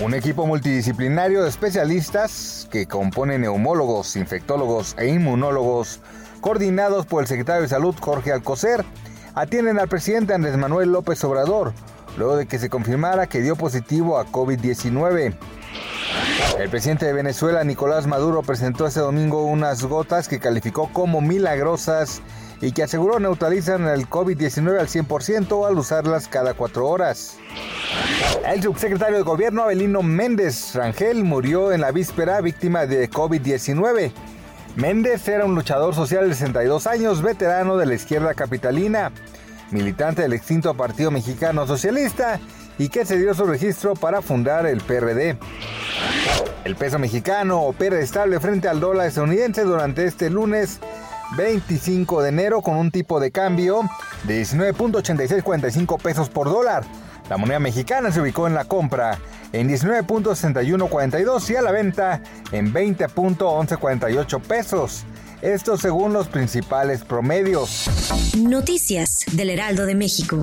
Un equipo multidisciplinario de especialistas que compone neumólogos, infectólogos e inmunólogos, coordinados por el secretario de Salud Jorge Alcocer, atienden al presidente Andrés Manuel López Obrador, luego de que se confirmara que dio positivo a COVID-19. El presidente de Venezuela, Nicolás Maduro, presentó este domingo unas gotas que calificó como milagrosas y que aseguró neutralizan el COVID-19 al 100% al usarlas cada cuatro horas. El subsecretario de Gobierno Abelino Méndez Rangel murió en la víspera víctima de COVID-19. Méndez era un luchador social de 62 años, veterano de la izquierda capitalina, militante del extinto Partido Mexicano Socialista y que se dio su registro para fundar el PRD. El peso mexicano opera estable frente al dólar estadounidense durante este lunes 25 de enero con un tipo de cambio de 19.8645 pesos por dólar. La moneda mexicana se ubicó en la compra en 19.6142 y a la venta en 20.1148 pesos. Esto según los principales promedios. Noticias del Heraldo de México.